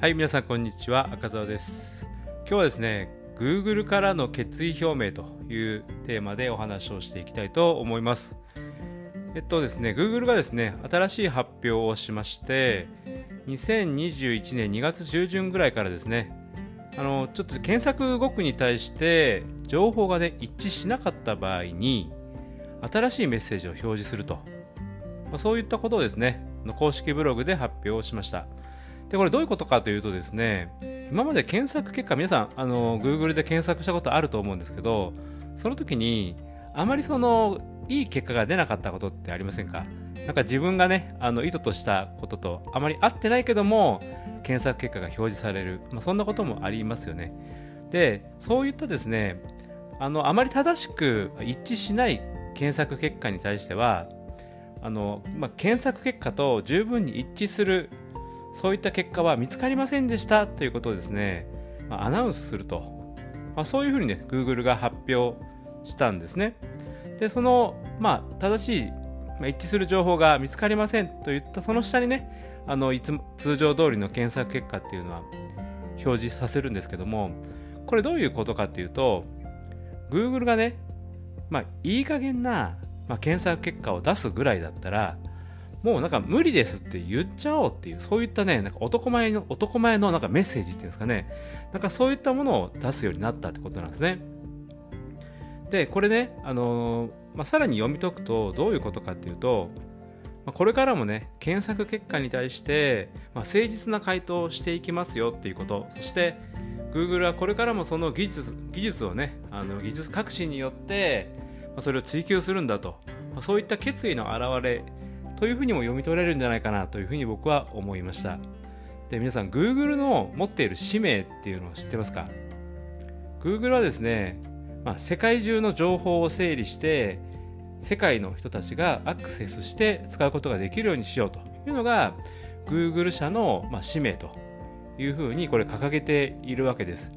はい、皆さんこんにちは、赤澤です。今日はですね、Google からの決意表明というテーマでお話をしていきたいと思います。えっとですね、Google がですね、新しい発表をしまして、2021年2月中旬ぐらいからですね、あのちょっと検索語句に対して情報がね一致しなかった場合に新しいメッセージを表示すると、まあ、そういったことをですね公式ブログで発表しましたでこれどういうことかというとですね今まで検索結果皆さんあの Google で検索したことあると思うんですけどその時にあまりそのいい結果が出なかったことってありませんか？なんか自分がねあの意図としたこととあまり合ってないけども検索結果が表示される、まあ、そんなこともありますよね。でそういったですねあのあまり正しく一致しない検索結果に対してはあの、まあ、検索結果と十分に一致するそういった結果は見つかりませんでしたということをですね、まあ、アナウンスすると、まあ、そういうふうにね Google が発表したんですね。でその、まあ、正しいまあ、一致する情報が見つかりませんといったその下にねあのいつ通常通りの検索結果っていうのは表示させるんですけどもこれどういうことかっていうと Google がね、まあ、いい加減な、まあ、検索結果を出すぐらいだったらもうなんか無理ですって言っちゃおうっていうそういったねなんか男前の男前のなんかメッセージっていうんですかね。なんかそういったものを出すようになったってことなんですね。でこれねあのーまあ、さらに読み解くとどういうことかっていうと、まあ、これからもね検索結果に対して、まあ、誠実な回答をしていきますよっていうこと。そして Google はこれからもその技術技術をねあの技術革新によって、まあ、それを追求するんだと、まあ、そういった決意の表れというふうにも読み取れるんじゃないかなというふうに僕は思いました。で皆さん Google の持っている使命っていうのを知ってますか？Google はですねまあ、世界中の情報を整理して世界の人たちがアクセスして使うことができるようにしようというのが Google 社の、まあ、使命というふうにこれ掲げているわけです。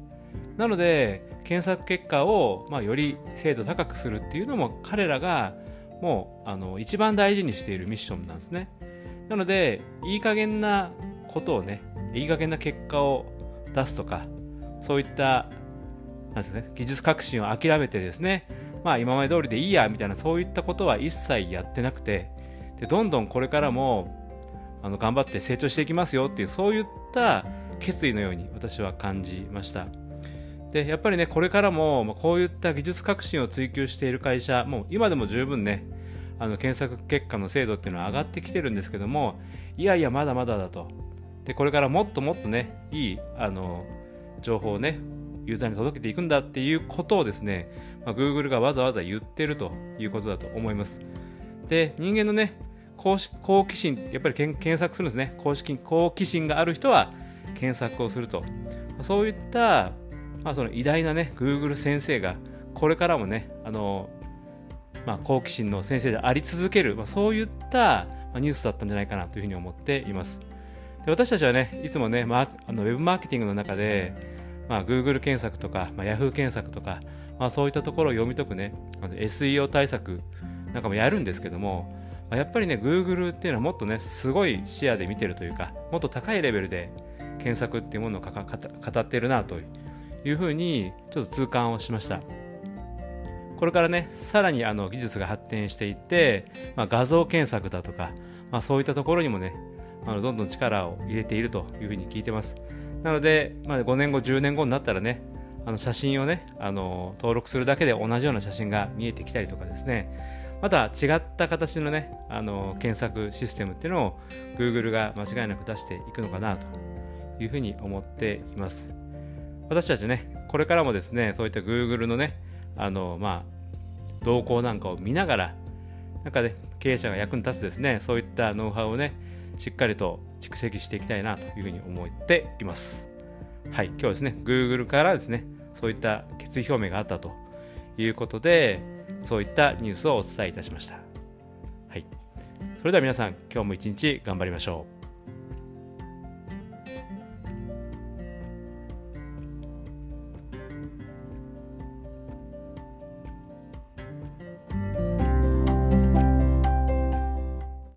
なので検索結果を、まあ、より精度高くするっていうのも彼らがもうあの一番大事にしているミッションなんですねなのでいい加減なことをねいい加減な結果を出すとかそういったなんですね、技術革新を諦めてですね、まあ今まで通りでいいやみたいなそういったことは一切やってなくて、でどんどんこれからもあの頑張って成長していきますよっていうそういった決意のように私は感じました。でやっぱりねこれからも、こういった技術革新を追求している会社もう今でも十分ねあの検索結果の精度っていうのは上がってきてるんですけどもいやいやまだまだだとでこれからもっともっとねいいあの情報をねユーザーに届けていくんだっていうことをですね、まあ、Google がわざわざ言ってるということだと思います。で、人間のね、好好奇心、やっぱり検索するんですね。好奇好奇心がある人は検索をすると。そういった、まあ、その偉大なね、Google 先生が、これからもね、あの、まあ、好奇心の先生であり続ける、まあ、そういったニュースだったんじゃないかなというふうに思っています。で私たちはね、いつもね、まあ、あのウェブマーケティングの中で、まあ、Google 検索とか、まあ、Yahoo 検索とか、まあ、そういったところを読み解くね、SEO 対策なんかもやるんですけども、まあ、やっぱりね、Google っていうのはもっとね、すごい視野で見てるというか、もっと高いレベルで検索っていうものを語ってるなというふうに、ちょっと痛感をしました。これからね、さらにあの技術が発展していって、まあ、画像検索だとか、まあ、そういったところにもね、あのどんどん力を入れているというふうに聞いてます。なので、まあ、5年後、10年後になったらね、あの写真をね、あの登録するだけで同じような写真が見えてきたりとかですね、また違った形のね、あの検索システムっていうのを Google が間違いなく出していくのかなというふうに思っています。私たちね、これからもですね、そういった Google のね、あのまあ、動向なんかを見ながら、なんかね、経営者が役に立つですね、そういったノウハウをね、しっかりと蓄積していきたいなというふうに思っています。はい、今日ですね、Google からですね、そういった決意表明があったということで、そういったニュースをお伝えいたしました。はい。それでは皆さん、今日も一日頑張りましょう。